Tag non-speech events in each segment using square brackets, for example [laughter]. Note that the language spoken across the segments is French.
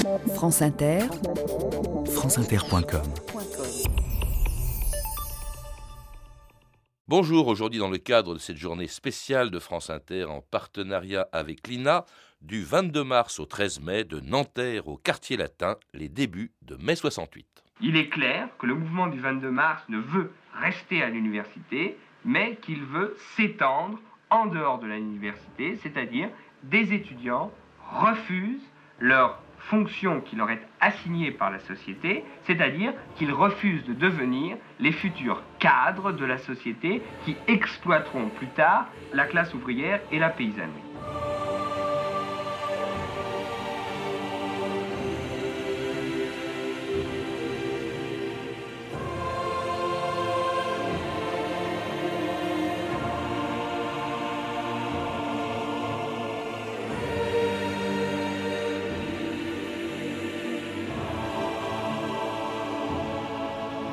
France Inter, franceinter.com. Bonjour, aujourd'hui dans le cadre de cette journée spéciale de France Inter en partenariat avec l'INA, du 22 mars au 13 mai, de Nanterre au quartier latin, les débuts de mai 68. Il est clair que le mouvement du 22 mars ne veut rester à l'université, mais qu'il veut s'étendre en dehors de l'université, c'est-à-dire des étudiants refusent leur fonction qui leur est assignée par la société, c'est-à-dire qu'ils refusent de devenir les futurs cadres de la société qui exploiteront plus tard la classe ouvrière et la paysannerie.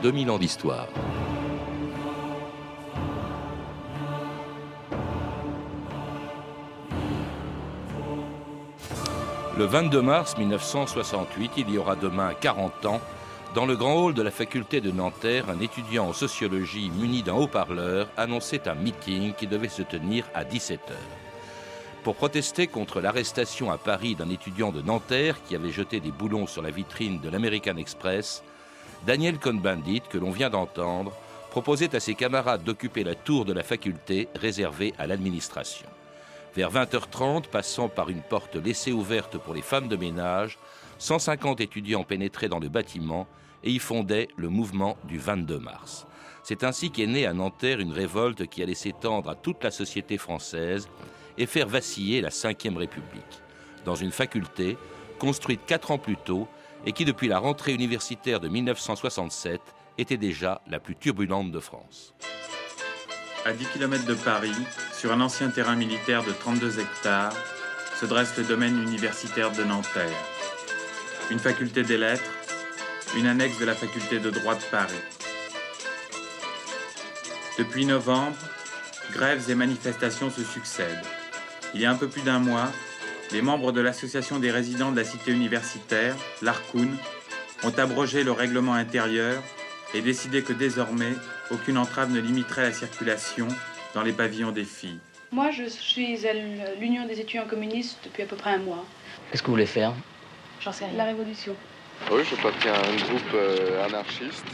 2000 ans d'histoire. Le 22 mars 1968, il y aura demain 40 ans, dans le grand hall de la faculté de Nanterre, un étudiant en sociologie muni d'un haut-parleur annonçait un meeting qui devait se tenir à 17h. Pour protester contre l'arrestation à Paris d'un étudiant de Nanterre qui avait jeté des boulons sur la vitrine de l'American Express, Daniel Cohn-Bendit, que l'on vient d'entendre, proposait à ses camarades d'occuper la tour de la faculté réservée à l'administration. Vers 20h30, passant par une porte laissée ouverte pour les femmes de ménage, 150 étudiants pénétraient dans le bâtiment et y fondaient le mouvement du 22 mars. C'est ainsi qu'est née à Nanterre une révolte qui allait s'étendre à toute la société française et faire vaciller la Ve République. Dans une faculté, construite quatre ans plus tôt, et qui, depuis la rentrée universitaire de 1967, était déjà la plus turbulente de France. À 10 km de Paris, sur un ancien terrain militaire de 32 hectares, se dresse le domaine universitaire de Nanterre. Une faculté des lettres, une annexe de la faculté de droit de Paris. Depuis novembre, grèves et manifestations se succèdent. Il y a un peu plus d'un mois, les membres de l'Association des résidents de la cité universitaire, l'ARCUN, ont abrogé le règlement intérieur et décidé que désormais, aucune entrave ne limiterait la circulation dans les pavillons des filles. Moi, je suis à l'Union des étudiants communistes depuis à peu près un mois. Qu'est-ce que vous voulez faire? J'en sais rien. La révolution. Oui, je appartiens à un groupe euh, anarchiste.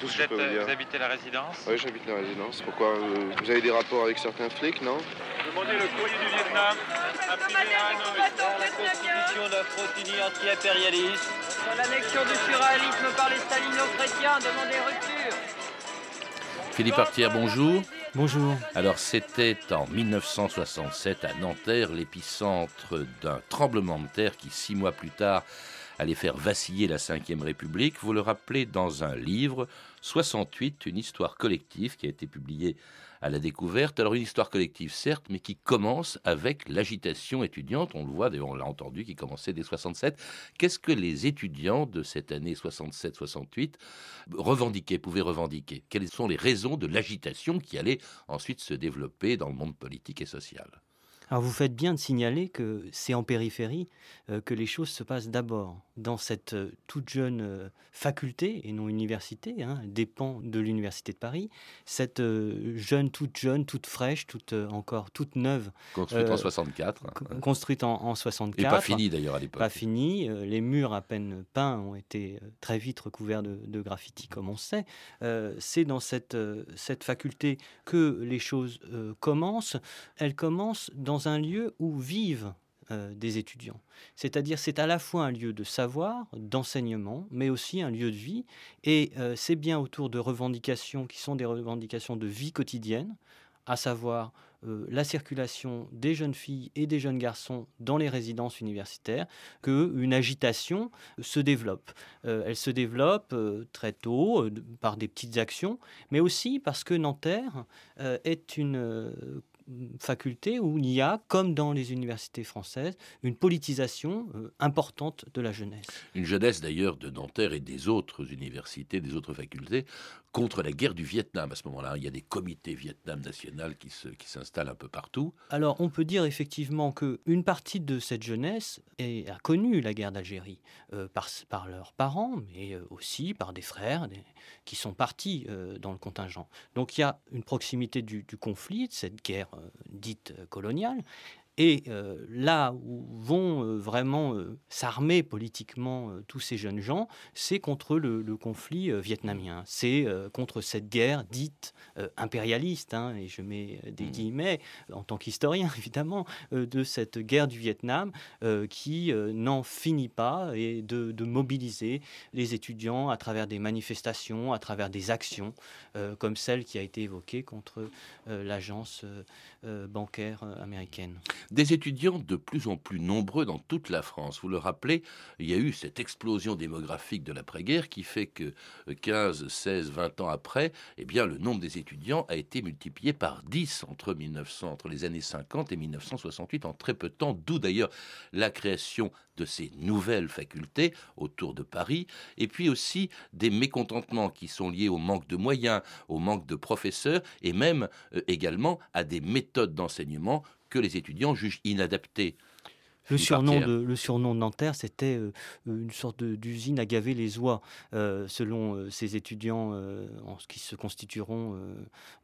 Tout vous, euh, vous habitez la résidence Oui, j'habite la résidence. Pourquoi euh, Vous avez des rapports avec certains flics, non Demandez le courrier du Vietnam, imprimé à Hanoï. Dans la constitution de la frottinie anti-impérialiste. Dans l'annexion du surréalisme par les stalino-chrétiens, demandez rupture. Philippe Artière, bonjour. Bonjour. Alors c'était en 1967 à Nanterre, l'épicentre d'un tremblement de terre qui, six mois plus tard, allait faire vaciller la Ve République. Vous le rappelez dans un livre, 68, une histoire collective qui a été publiée à la découverte. Alors une histoire collective, certes, mais qui commence avec l'agitation étudiante. On le voit, on l'a entendu, qui commençait dès 67. Qu'est-ce que les étudiants de cette année 67-68 revendiquaient, pouvaient revendiquer? Quelles sont les raisons de l'agitation qui allait ensuite se développer dans le monde politique et social? Alors vous faites bien de signaler que c'est en périphérie euh, que les choses se passent d'abord. Dans cette euh, toute jeune euh, faculté, et non université, hein, dépend de l'Université de Paris, cette jeune, toute jeune, toute fraîche, toute encore toute neuve. Construite en 64. Construite en, en, 64. Et pas finie d'ailleurs à l'époque. Pas finie. les murs à peine peints ont été très vite recouverts de, de graffiti, comme on sait. c'est dans cette, cette faculté que les choses commencent. Elles commencent dans un lieu où vivent euh, des étudiants. C'est-à-dire c'est à la fois un lieu de savoir, d'enseignement, mais aussi un lieu de vie. Et euh, c'est bien autour de revendications qui sont des revendications de vie quotidienne, à savoir euh, la circulation des jeunes filles et des jeunes garçons dans les résidences universitaires, qu'une agitation se développe. elle se développe très tôt par des petites actions, mais aussi parce que Nanterre est une faculté où il y a, comme dans les universités françaises, une politisation euh, importante de la jeunesse. Une jeunesse d'ailleurs de Nanterre et des autres universités, des autres facultés, contre la guerre du Vietnam. À ce moment-là, il y a des comités Vietnam national qui, s'installent un peu partout. Alors, on peut dire effectivement qu'une partie de cette jeunesse a connu la guerre d'Algérie euh, par, leurs parents, mais euh, aussi par des frères qui sont partis euh, dans le contingent. Donc, il y a une proximité du, du conflit, de cette guerre dite coloniale, et euh, là où vont euh, vraiment euh, s'armer politiquement tous ces jeunes gens, c'est contre le, conflit vietnamien. C'est contre cette guerre dite impérialiste, hein, et je mets des mmh. guillemets en tant qu'historien [laughs] évidemment, de cette guerre du Vietnam qui n'en finit pas et de, de, mobiliser les étudiants à travers des manifestations, à travers des actions, comme celle qui a été évoquée contre l'agence bancaire américaine des étudiants de plus en plus nombreux dans toute la France. Vous le rappelez, il y a eu cette explosion démographique de l'après-guerre qui fait que 15, 16, 20 ans après, eh bien, le nombre des étudiants a été multiplié par 10 entre, 1900, entre les années 50 et 1968 en très peu de temps, d'où d'ailleurs la création de ces nouvelles facultés autour de Paris, et puis aussi des mécontentements qui sont liés au manque de moyens, au manque de professeurs, et même euh, également à des méthodes d'enseignement que les étudiants jugent inadaptés. Le surnom, de, le surnom de Nanterre, c'était euh, une sorte d'usine à gaver les oies, euh, selon euh, ces étudiants en, qui se constitueront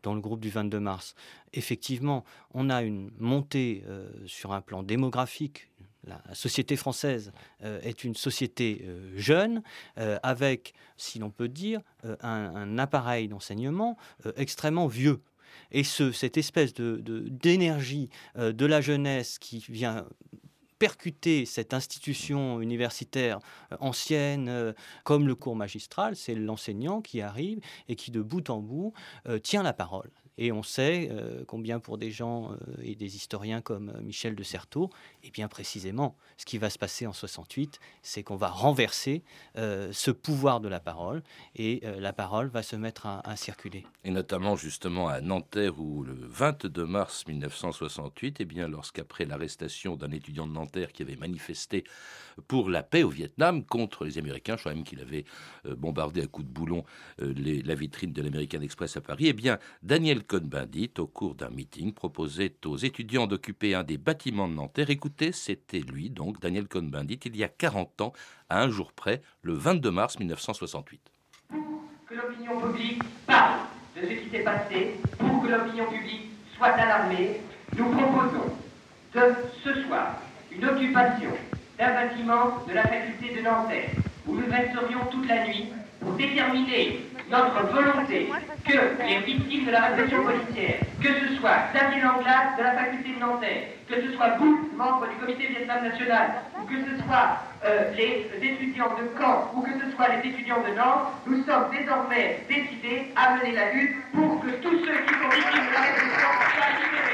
dans le groupe du 22 mars. Effectivement, on a une montée sur un plan démographique. La société française est une société jeune, avec, si l'on peut dire, un, un appareil d'enseignement extrêmement vieux. Et ce, cette espèce d'énergie de, euh, de la jeunesse qui vient percuter cette institution universitaire euh, ancienne euh, comme le cours magistral, c'est l'enseignant qui arrive et qui de bout en bout tient la parole. Et on sait euh, combien pour des gens euh, et des historiens comme euh, Michel de Certeau, et bien précisément, ce qui va se passer en 68, c'est qu'on va renverser ce pouvoir de la parole et la parole va se mettre à, circuler. Et notamment justement à Nanterre où le 22 mars 1968, et bien lorsqu'après l'arrestation d'un étudiant de Nanterre qui avait manifesté pour la paix au Vietnam contre les Américains, je crois même qu'il avait bombardé à coups de boulon la vitrine de l'American Express à Paris, et bien Daniel Cohn-Bendit, au cours d'un meeting, proposait aux étudiants d'occuper un des bâtiments de Nanterre. Écoutez, c'était lui, donc Daniel Cohn-Bendit, il y a 40 ans, à un jour près, le 22 mars 1968. Pour que l'opinion publique parle de ce qui s'est passé, pour que l'opinion publique soit alarmée, nous proposons de ce soir une occupation d'un bâtiment de la faculté de Nanterre, où nous resterions toute la nuit pour déterminer notre volonté que les victimes de la répression policière, que ce soit Xavier Langlade de la faculté de Nanterre, que ce soit vous, membre du comité Vietnam national, ou que ce soit euh, les étudiants de Caen, ou que ce soit les étudiants de Nantes, nous sommes désormais décidés à mener la lutte pour que tous ceux qui sont victimes de la répression soient libérés.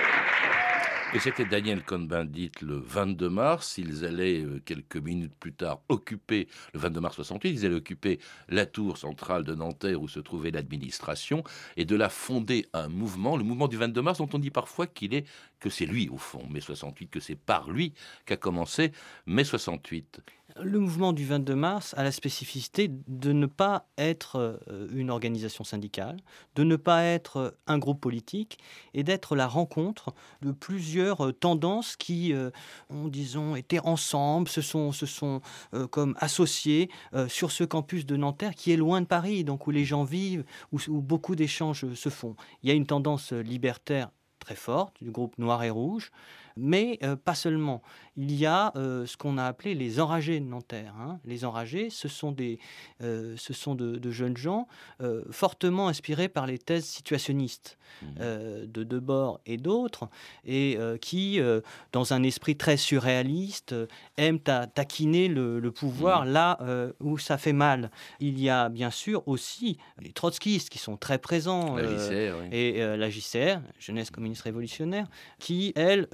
Et c'était Daniel Cohn-Bendit le 22 mars. Ils allaient euh, quelques minutes plus tard occuper, le 22 mars 68, ils allaient occuper la tour centrale de Nanterre où se trouvait l'administration et de la fonder un mouvement, le mouvement du 22 mars dont on dit parfois qu'il est, que c'est lui au fond, mai 68, que c'est par lui qu'a commencé mai 68 le mouvement du 22 mars a la spécificité de ne pas être euh, une organisation syndicale, de ne pas être un groupe politique et d'être la rencontre de plusieurs euh, tendances qui euh, ont, disons, été ensemble, se sont, se sont comme associées sur ce campus de Nanterre qui est loin de Paris, donc où les gens vivent, où beaucoup d'échanges se font. Il y a une tendance libertaire très forte du groupe Noir et Rouge, mais euh, pas seulement. Il y a euh, ce qu'on a appelé les enragés de Nanterre. Hein. Les enragés, ce sont, des, euh, ce sont de, jeunes gens fortement inspirés par les thèses situationnistes mmh. de Debord et d'autres, et qui, dans un esprit très surréaliste, aiment à taquiner le, pouvoir mmh. là où ça fait mal. Il y a bien sûr aussi les trotskistes qui sont très présents, la JCR, et la JCR, Jeunesse communiste révolutionnaire, qui, elle,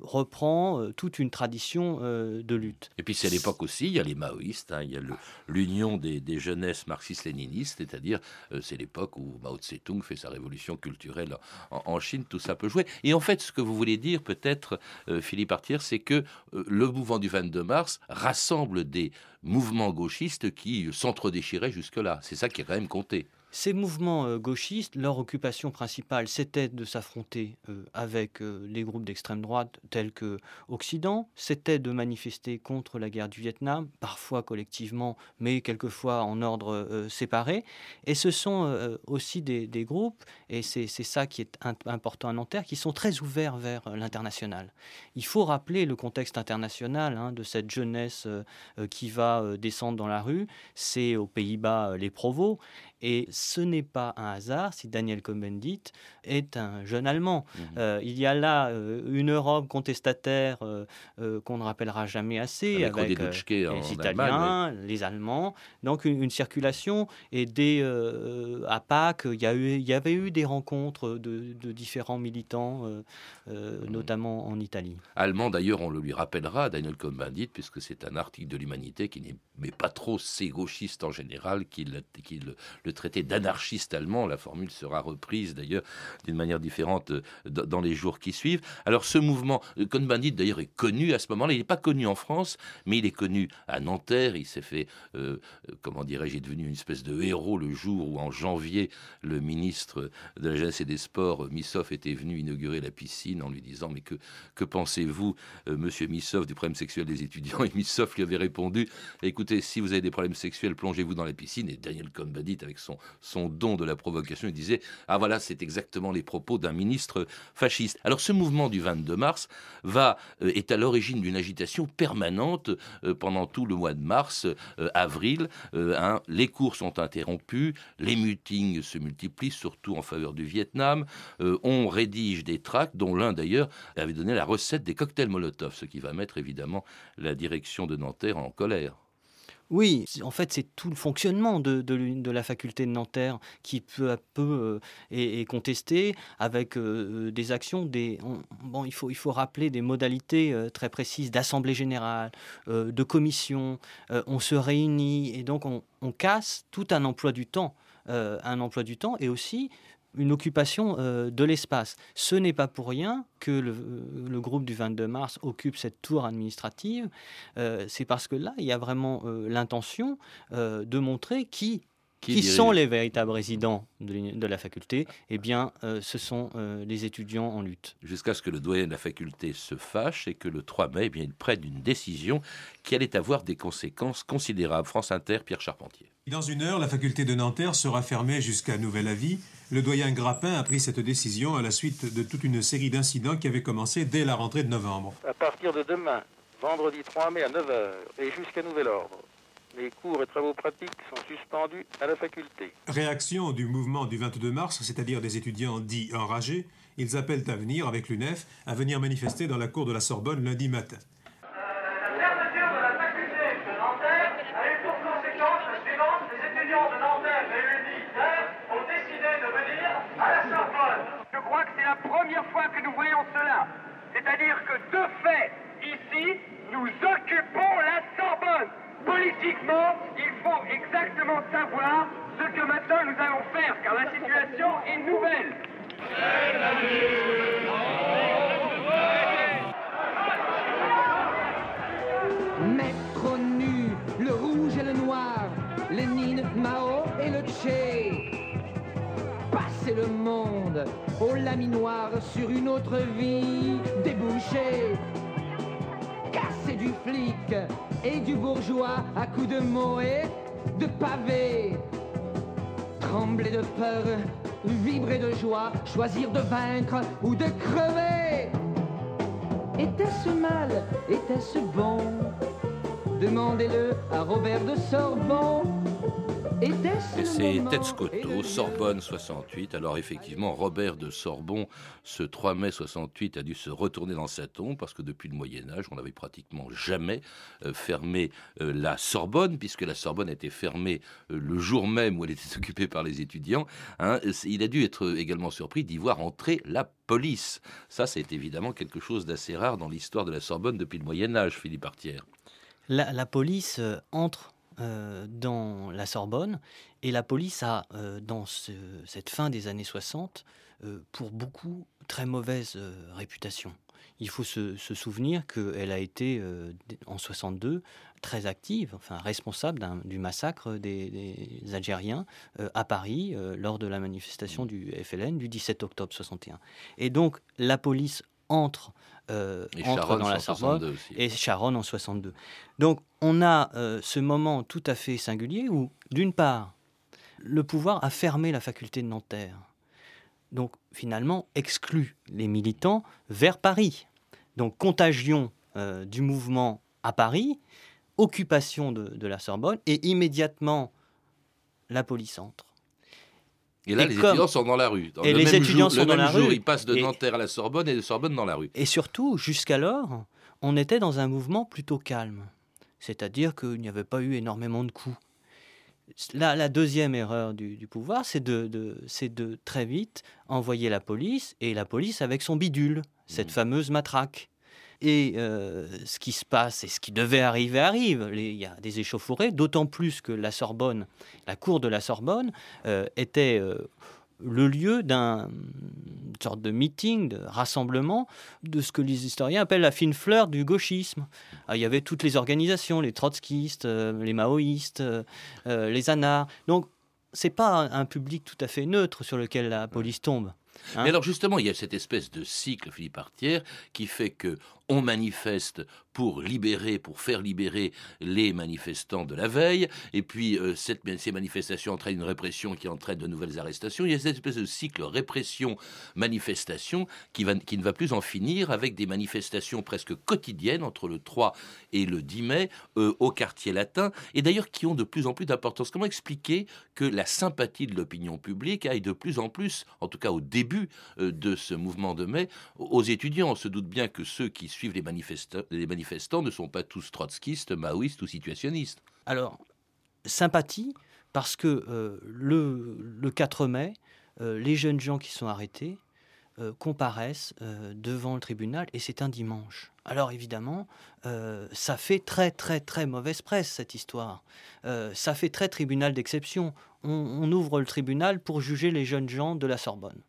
reprend toute une tradition de lutte. Et puis c'est l'époque aussi, il y a les maoïstes, hein, il y a l'union des, jeunesses marxistes-léninistes, c'est-à-dire c'est l'époque où Mao Tse-tung fait sa révolution culturelle en, Chine, tout ça peut jouer. Et en fait, ce que vous voulez dire peut-être, Philippe Artier, c'est que le mouvement du 22 mars rassemble des mouvements gauchistes qui s'entre-déchiraient jusque-là. C'est ça qui est quand même compté. Ces mouvements euh, gauchistes, leur occupation principale, c'était de s'affronter euh, avec euh, les groupes d'extrême droite tels que Occident, c'était de manifester contre la guerre du Vietnam, parfois collectivement, mais quelquefois en ordre séparé. Et ce sont aussi des, groupes, et c'est ça qui est important à Nanterre, qui sont très ouverts vers l'international. Il faut rappeler le contexte international hein, de cette jeunesse qui va descendre dans la rue. C'est aux Pays-Bas les Provos. Et ce n'est pas un hasard si Daniel Cohn-Bendit est un jeune Allemand. Mmh. Euh, il y a là euh, une Europe contestataire euh, qu'on ne rappellera jamais assez, avec, les Italiens, les Allemands. Donc une, circulation. Et dès à Pâques, il y, a eu, il y avait eu des rencontres de, différents militants, mmh. notamment en Italie. Allemand, d'ailleurs, on le lui rappellera, Daniel Cohn-Bendit, puisque c'est un article de l'Humanité qui n'est pas trop ces gauchistes en général qui, le traité d'anarchiste allemand. La formule sera reprise d'ailleurs d'une manière différente euh, dans les jours qui suivent. Alors ce mouvement, euh, Cohn-Bendit d'ailleurs est connu à ce moment-là. Il n'est pas connu en France, mais il est connu à Nanterre. Il s'est fait, euh, comment dirais-je, est devenu une espèce de héros le jour où en janvier, le ministre de la Jeunesse et des Sports, Missoff, était venu inaugurer la piscine en lui disant Mais que, que pensez-vous, monsieur Missoff, du problème sexuel des étudiants? Et Missoff lui avait répondu Écoutez, si vous avez des problèmes sexuels, plongez-vous dans la piscine. Et Daniel Cohn-Bendit, avec son, son don de la provocation. Il disait Ah voilà, c'est exactement les propos d'un ministre fasciste. Alors ce mouvement du 22 mars euh, est à l'origine d'une agitation permanente euh, pendant tout le mois de mars, euh, avril. Hein. les cours sont interrompus, les meetings se multiplient, surtout en faveur du Vietnam. on rédige des tracts, dont l'un d'ailleurs avait donné la recette des cocktails Molotov, ce qui va mettre évidemment la direction de Nanterre en colère. Oui, en fait, c'est tout le fonctionnement de, la faculté de Nanterre qui peu à peu euh, est, contesté avec euh, des actions. Des, bon, il faut, rappeler des modalités euh, très précises d'assemblée générale, de commission. on se réunit et donc on, on, casse tout un emploi du temps. un emploi du temps et aussi une occupation euh, de l'espace. Ce n'est pas pour rien que le, groupe du 22 mars occupe cette tour administrative. Euh, c'est parce que là, il y a vraiment euh, l'intention de montrer qui qui, sont les véritables résidents de, la faculté? Eh bien, euh, ce sont euh, les étudiants en lutte. Jusqu'à ce que le doyen de la faculté se fâche et que le 3 mai, eh bien, il prenne une décision qui allait avoir des conséquences considérables. France Inter, Pierre Charpentier. Dans une heure, la faculté de Nanterre sera fermée jusqu'à nouvel avis. Le doyen Grappin a pris cette décision à la suite de toute une série d'incidents qui avaient commencé dès la rentrée de novembre. À partir de demain, vendredi 3 mai à 9h et jusqu'à nouvel ordre, les cours et travaux pratiques sont suspendus à la faculté. Réaction du mouvement du 22 mars, c'est-à-dire des étudiants dits enragés, ils appellent à venir, avec l'UNEF, à venir manifester dans la cour de la Sorbonne lundi matin. La fermeture de la faculté de Nanterre a eu pour conséquence la suivante. Les étudiants de Nanterre réunis hier ont décidé de venir à la Sorbonne. Je crois que c'est la première fois que nous voyons cela. C'est-à-dire que de fait, ici, nous occupons la. Politiquement, il faut exactement savoir ce que maintenant nous allons faire, car la situation est nouvelle. Mettre nu le rouge et le noir, Lénine, Mao et le Tché. Passer le monde au laminoir sur une autre vie débouchée du flic et du bourgeois à coups de mots et de pavés. Trembler de peur, vibrer de joie, choisir de vaincre ou de crever. Était-ce mal Était-ce bon? Demandez-le à Robert de Sorbon. Et c'est Scotto, Sorbonne 68. Alors effectivement, Robert de Sorbon, ce 3 mai 68, a dû se retourner dans sa tombe parce que depuis le Moyen Âge, on n'avait pratiquement jamais euh, fermé euh, la Sorbonne, puisque la Sorbonne était fermée euh, le jour même où elle était [laughs] occupée par les étudiants. Hein. Il a dû être également surpris d'y voir entrer la police. Ça, c'est évidemment quelque chose d'assez rare dans l'histoire de la Sorbonne depuis le Moyen Âge, Philippe Artière. La, police entre euh, dans la Sorbonne. Et la police a, euh, dans cette fin des années 60, euh, pour beaucoup, très mauvaise réputation. Il faut se, souvenir qu'elle a été, en 62, très active, enfin responsable du massacre des, Algériens à Paris lors de la manifestation du FLN du 17 octobre 61. Et donc la police entre euh, entre dans la Sorbonne et Charonne en 62. Donc on a euh, ce moment tout à fait singulier où, d'une part, le pouvoir a fermé la faculté de Nanterre. Donc finalement exclut les militants vers Paris. Donc contagion euh, du mouvement à Paris, occupation de la Sorbonne et immédiatement la police entre. Et là, les étudiants sont dans la rue. et les étudiants sont dans la jour, Ils passent de Nanterre à la Sorbonne et de Sorbonne dans la rue. Et surtout, jusqu'alors, on était dans un mouvement plutôt calme. C'est-à-dire qu'il n'y avait pas eu énormément de coups. La, la deuxième erreur du, pouvoir, c'est de, de, très vite envoyer la police, et la police avec son bidule, cette mmh. fameuse matraque. Et euh, ce qui se passe et ce qui devait arriver arrive. Il y a des échauffourées, d'autant plus que la Sorbonne, la cour de la Sorbonne, euh, était euh, le lieu d'un sorte de meeting, de rassemblement de ce que les historiens appellent la fine fleur du gauchisme. Ah, il y avait toutes les organisations, les trotskistes, les maoïstes, les anards. Donc, c'est pas un public tout à fait neutre sur lequel la police tombe. Mais hein alors justement, il y a cette espèce de cycle, Philippe Artière, qui fait que on manifeste pour libérer, pour faire libérer les manifestants de la veille, et puis euh, cette, ces manifestations entraînent une répression qui entraîne de nouvelles arrestations. Il y a cette espèce de cycle répression-manifestation qui, ne va plus en finir avec des manifestations presque quotidiennes entre le 3 et le 10 mai euh, au quartier latin, et d'ailleurs qui ont de plus en plus d'importance. Comment expliquer que la sympathie de l'opinion publique aille de plus en plus, en tout cas au début euh, de ce mouvement de mai, aux étudiants? On se doute bien que ceux qui suivent les, les manifestants ne sont pas tous trotskistes, maoïstes ou situationnistes. Alors, sympathie, parce que euh, le, le, 4 mai, euh, les jeunes gens qui sont arrêtés euh, comparaissent devant le tribunal et c'est un dimanche. Alors évidemment, ça fait très très très mauvaise presse cette histoire. ça fait très tribunal d'exception. on, ouvre le tribunal pour juger les jeunes gens de la Sorbonne.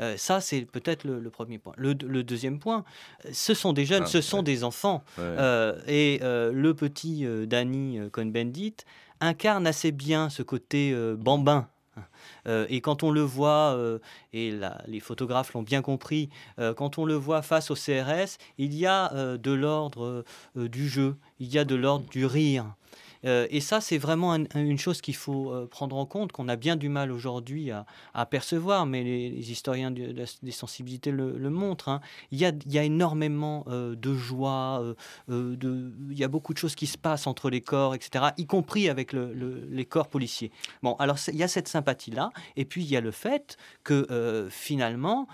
Euh, ça, c'est peut-être le, premier point. Le, deuxième point, ce sont des jeunes, ah, ce sont des enfants. Euh, et euh, le petit Danny Cohn-Bendit incarne assez bien ce côté bambin. et quand on le voit, et les photographes l'ont bien compris, quand on le voit face au CRS, il y a de l'ordre du jeu, il y a de l'ordre du rire. Euh, et ça, c'est vraiment une chose qu'il faut euh, prendre en compte, qu'on a bien du mal aujourd'hui à, percevoir, mais les, historiens des sensibilités le, montrent. Hein. Il, y a, énormément euh, de joie, il y a beaucoup de choses qui se passent entre les corps, etc., y compris avec les corps policiers. Bon, alors il y a cette sympathie-là, et puis il y a le fait que finalement,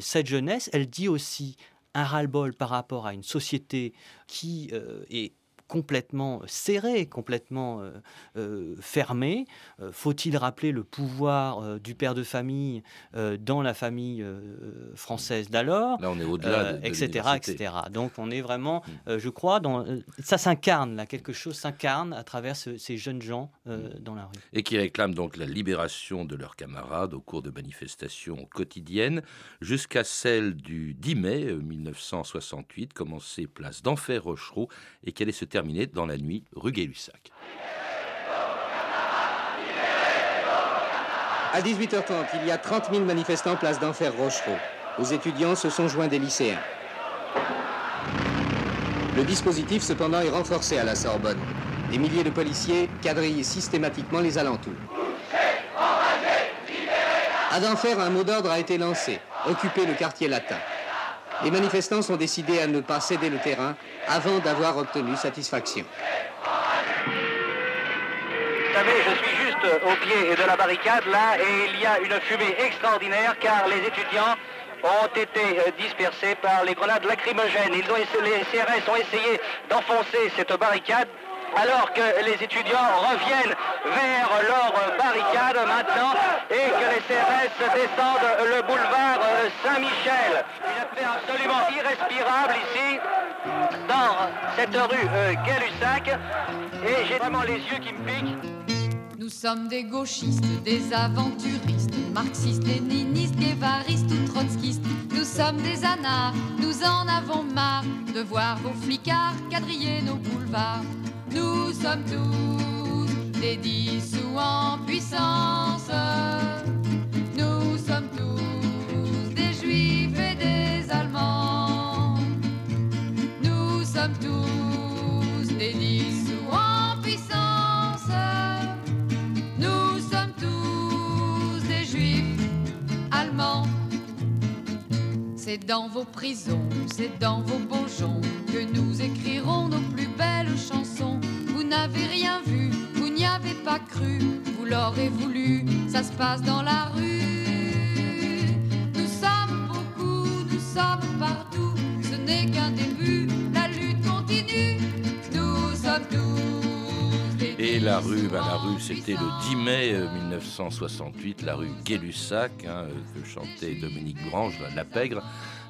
cette jeunesse, elle dit aussi un ras-le-bol par rapport à une société qui est complètement serré, complètement euh, euh, fermé. Euh, faut-il rappeler le pouvoir du père de famille dans la famille française d'alors Là, on est au-delà, etc., etc. Donc, on est vraiment, mm. je crois, dans ça s'incarne là, quelque chose s'incarne à travers ces jeunes gens mm. dans la rue. Et qui réclament donc la libération de leurs camarades au cours de manifestations quotidiennes, jusqu'à celle du 10 mai 1968, commencée place d'Enfer Rochereau, et quelle est ce terminé dans la nuit rue Gay-Lussac. À 18h30, il y a 30 000 manifestants place d'Enfer Rochereau. Aux étudiants se sont joints des lycéens. Le dispositif, cependant, est renforcé à la Sorbonne. Des milliers de policiers quadrillent systématiquement les alentours. À d'Enfer, un mot d'ordre a été lancé occuper le quartier latin. Les manifestants sont décidés à ne pas céder le terrain avant d'avoir obtenu satisfaction. Vous savez, je suis juste juste au pied de la barricade, là, et il y a une fumée extraordinaire car les étudiants ont été euh, dispersés par les grenades lacrymogènes. Ils ont, les CRS ont essayé d'enfoncer cette barricade alors que les étudiants reviennent vers leur barricade maintenant et que les CRS descendent le boulevard Saint-Michel. Une affaire absolument irrespirable ici, dans cette rue euh, et j'ai vraiment les yeux qui me piquent. Nous sommes des gauchistes, des aventuristes, marxistes, léninistes, guévaristes ou trotskistes. Nous sommes des anards, nous en avons marre de voir vos flicards quadriller nos boulevards. Nous sommes tous des dissous en puissance. Nous sommes tous des juifs et des allemands. Nous sommes tous C'est dans vos prisons, c'est dans vos bourgeons que nous écrirons nos plus belles chansons. Vous n'avez rien vu, vous n'y avez pas cru, vous l'aurez voulu, ça se passe dans la rue. Nous sommes beaucoup, nous sommes partout, Et la rue, ben, la rue, c'était le 10 mai euh, 1968, la rue Gay-Lussac, hein, euh, que chantait Dominique Grange, la Pègre.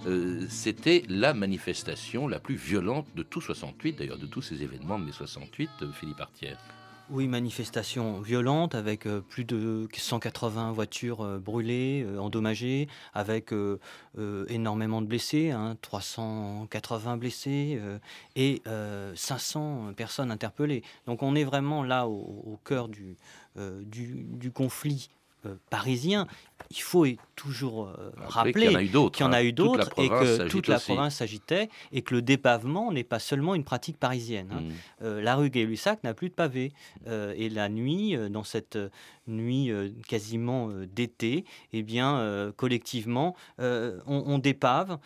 Euh, c'était la manifestation la plus violente de tout 68, d'ailleurs de tous ces événements de mai 68, euh, Philippe Artière. Oui, manifestation violente avec euh, plus de 180 voitures euh, brûlées, euh, endommagées, avec énormément de blessés, hein, 380 blessés euh, et euh, 500 personnes interpellées. Donc on est vraiment là au, cœur du, conflit parisien. Il faut toujours euh, Rappeler qu'il y en a eu d'autres, qu'il y en a hein. d'autres et que toute la province s'agitait et que le dépavement n'est pas seulement une pratique parisienne. hein. Mm. Euh, la rue Gay-Lussac n'a plus de pavés. Euh, et la nuit, dans cette nuit quasiment d'été, eh bien, collectivement, on, on dépave.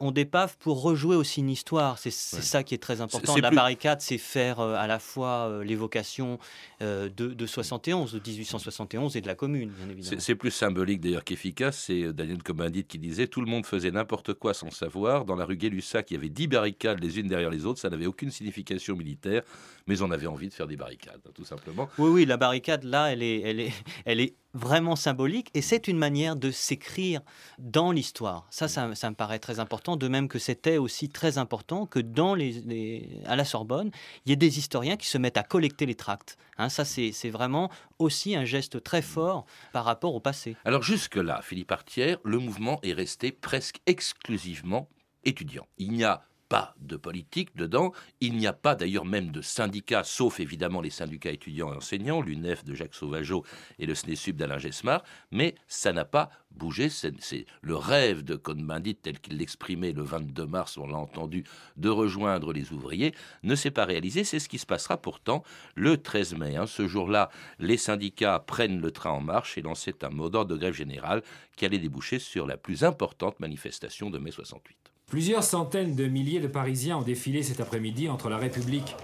On dépave pour rejouer aussi une histoire. C'est Ouais. ça qui est très important. La plus- barricade, c'est faire à la fois l'évocation de, de 71, de 1871 et de la Commune, bien évidemment. C'est plus symbolique d'ailleurs qu'efficace. C'est euh, Daniel Combendit qui disait Tout le monde faisait n'importe quoi sans savoir. Dans la rue Gay-Lussac, il y avait dix barricades les unes derrière les autres. Ça n'avait aucune signification militaire, mais on avait envie de faire des barricades, hein, tout simplement. Oui, oui, la barricade, là, elle est, elle est, elle est vraiment symbolique et c'est une manière de s'écrire dans l'histoire. Ça, ça, me paraît très important, de même que c'était aussi très important que dans les, à la Sorbonne, il y ait des historiens qui se mettent à collecter les tracts. Hein, ça, c'est c'est vraiment aussi un geste très fort par rapport au passé. Alors jusque-là, Philippe Artière, le mouvement est resté presque exclusivement étudiant. Il n'y a pas de politique dedans, il n'y a pas d'ailleurs même de syndicats, sauf évidemment les syndicats étudiants et enseignants, l'UNEF de Jacques Sauvageau et le SNESUB d'Alain Gesmar, mais ça n'a pas bougé. C'est le rêve de Cohn-Bendit tel qu'il l'exprimait le 22 mars, on l'a entendu, de rejoindre les ouvriers, ne s'est pas réalisé. C'est ce qui se passera pourtant le 13 mai. hein. Ce jour-là, les syndicats prennent le train en marche et lançaient un mot d'ordre de grève générale qui allait déboucher sur la plus importante manifestation de mai 68. Plusieurs centaines de milliers de Parisiens ont défilé cet après-midi entre la République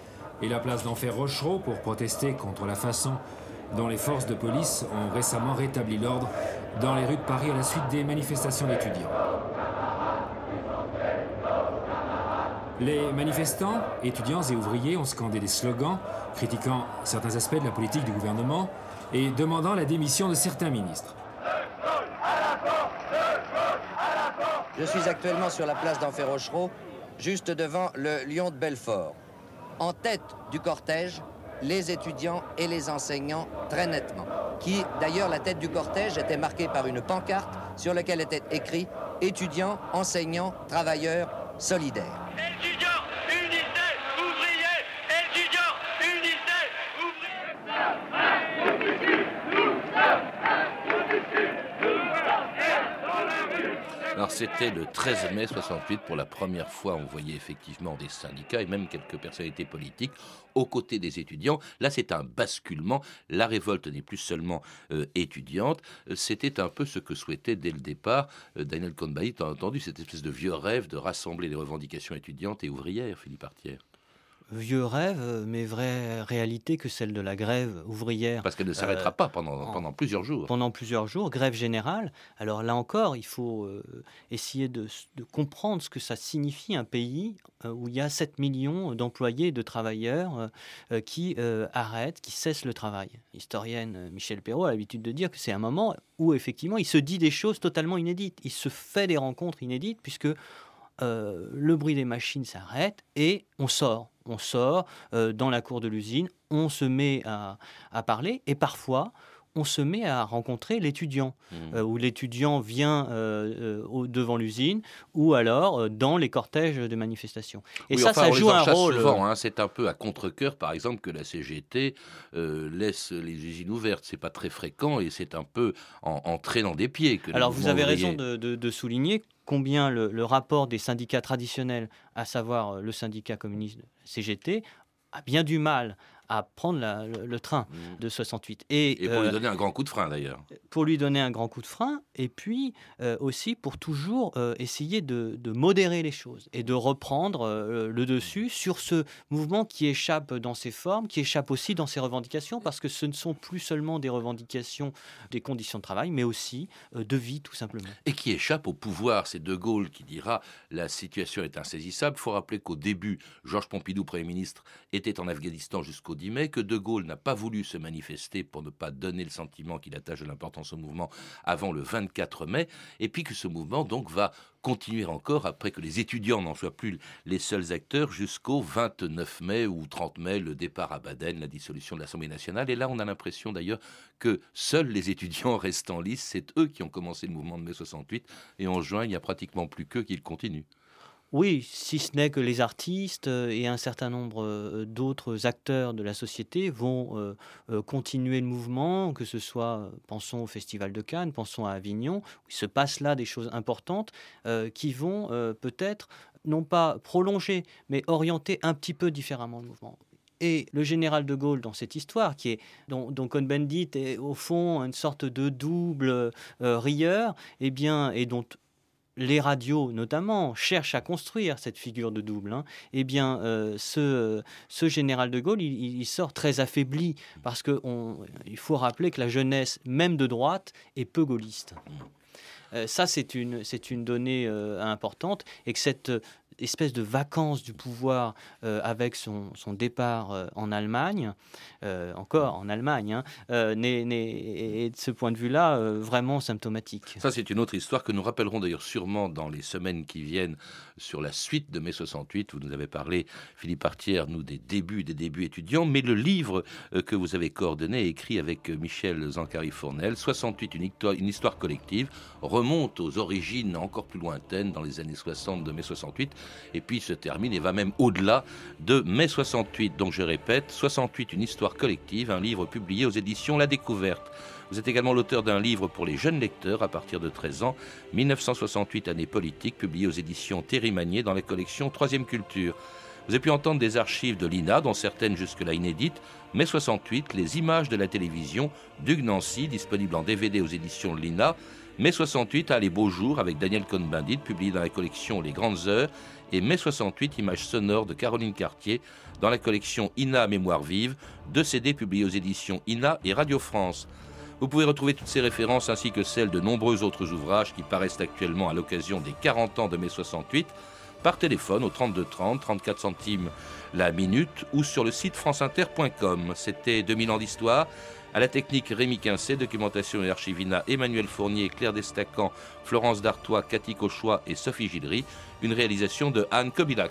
et la place d'Enfer Rochereau pour protester contre la façon dont les forces de police ont récemment rétabli l'ordre dans les rues de Paris à la suite des manifestations d'étudiants. Les manifestants, étudiants et ouvriers ont scandé des slogans critiquant certains aspects de la politique du gouvernement et demandant la démission de certains ministres. Je suis actuellement sur la place d'Enfer Rochereau, juste devant le Lion de Belfort. En tête du cortège, les étudiants et les enseignants très nettement. Qui, d'ailleurs, la tête du cortège était marquée par une pancarte sur laquelle était écrit Étudiants, enseignants, travailleurs, solidaires. Étudiants, unissez, ouvriers, étudiants, unissez, Alors c'était le 13 mai 68, pour la première fois on voyait effectivement des syndicats et même quelques personnalités politiques aux côtés des étudiants. Là c'est un basculement, la révolte n'est plus seulement euh, étudiante, c'était un peu ce que souhaitait dès le départ euh, Daniel Cohn-Bendit, entendu cette espèce de vieux rêve de rassembler les revendications étudiantes et ouvrières, Philippe Artière? Vieux rêve, mais vraie réalité que celle de la grève ouvrière. Parce qu'elle ne s'arrêtera pas pendant, pendant plusieurs jours. Pendant plusieurs jours, grève générale. Alors là encore, il faut essayer de, de, comprendre ce que ça signifie un pays où il y a 7 millions d'employés, de travailleurs qui arrêtent, qui cessent le travail. L'historienne Michel Perrault a l'habitude de dire que c'est un moment où effectivement il se dit des choses totalement inédites. Il se fait des rencontres inédites puisque euh, le bruit des machines s'arrête et on sort. On sort euh, dans la cour de l'usine, on se met à, à, parler et parfois on se met à rencontrer l'étudiant, mmh. euh, où l'étudiant vient au, devant l'usine, ou alors dans les cortèges de manifestations. Et ça, ça joue un rôle. Hein, c'est un peu à contre-coeur, par exemple, que la CGT laisse les usines ouvertes. C'est pas très fréquent et c'est un peu en, en, traînant des pieds que. Alors vous avez raison de, de, de souligner combien le, rapport des syndicats traditionnels, à savoir euh, le syndicat communiste CGT, a bien du mal à prendre le, train mmh. de 68. Et, pour lui euh, donner un grand coup de frein d'ailleurs. Pour lui donner un grand coup de frein, et puis euh, aussi pour toujours euh, essayer de, modérer les choses et de reprendre le dessus sur ce mouvement qui échappe dans ses formes, qui échappe aussi dans ses revendications, parce que ce ne sont plus seulement des revendications des conditions de travail, mais aussi de vie tout simplement. Et qui échappe au pouvoir. C'est De Gaulle qui dira la situation est insaisissable. Il faut rappeler qu'au début, Georges Pompidou, Premier ministre, était en Afghanistan jusqu'au que De Gaulle n'a pas voulu se manifester pour ne pas donner le sentiment qu'il attache de l'importance au mouvement avant le 24 mai, et puis que ce mouvement donc va continuer encore après que les étudiants n'en soient plus les seuls acteurs jusqu'au 29 mai ou 30 mai, le départ à Baden, la dissolution de l'Assemblée nationale. Et là, on a l'impression d'ailleurs que seuls les étudiants [laughs] restent en lice. C'est eux qui ont commencé le mouvement de mai 68 et en juin, il n'y a pratiquement plus qu'eux qui le continuent. Oui, si ce n'est que les artistes euh, et un certain nombre euh, d'autres acteurs de la société vont euh, continuer le mouvement, que ce soit, pensons au Festival de Cannes, pensons à Avignon, où se passe là des choses importantes qui vont peut-être non pas prolonger, mais orienter un petit peu différemment le mouvement. Et le général de Gaulle dans cette histoire, qui est, dont, Cohn-Bendit est au fond une sorte de double rieur, eh bien, et dont les radios notamment cherchent à construire cette figure de double, hein, eh bien, euh, ce, général de Gaulle, il, sort très affaibli parce qu'il faut rappeler que la jeunesse, même de droite, est peu gaulliste. Euh, ça, c'est une, une donnée euh, importante et que cette espèce de vacances du pouvoir euh, avec son, son départ euh, en Allemagne, euh, encore en Allemagne, hein, est, de ce point de vue-là vraiment symptomatique. Ça, c'est une autre histoire que nous rappellerons d'ailleurs sûrement dans les semaines qui viennent sur la suite de mai 68. Vous nous avez parlé, Philippe Artière, nous, des débuts, des débuts étudiants, mais le livre que vous avez coordonné, écrit avec Michel Zancari-Fournel, 68, une histoire, une histoire collective, remonte aux origines encore plus lointaines dans les années 60 de mai 68 et puis se termine et va même au-delà de mai 68. Donc je répète, 68, une histoire collective, un livre publié aux éditions La Découverte. Vous êtes également l'auteur d'un livre pour les jeunes lecteurs à partir de 13 ans, 1968 année politique, publié aux éditions Thierry Magnier dans la collection Troisième Culture. Vous avez pu entendre des archives de l'INA, dont certaines jusque-là inédites, mai 68, les images de la télévision, d'Hugues Nancy, disponible en DVD aux éditions de l'INA, mai 68, à Les Beaux Jours, avec Daniel Cohn-Bendit, publié dans la collection Les Grandes Heures, et mai 68, images sonores de Caroline Cartier dans la collection INA Mémoire Vive, deux CD publiés aux éditions INA et Radio France. Vous pouvez retrouver toutes ces références ainsi que celles de nombreux autres ouvrages qui paraissent actuellement à l'occasion des 40 ans de mai 68 par téléphone au 32 30, 34 centimes la minute ou sur le site franceinter.com. C'était 2000 ans d'histoire. À la technique Rémi Quincé, documentation et archivina Emmanuel Fournier, Claire Destacan, Florence Dartois, Cathy Cauchois et Sophie Gildery. Une réalisation de Anne Kobilac.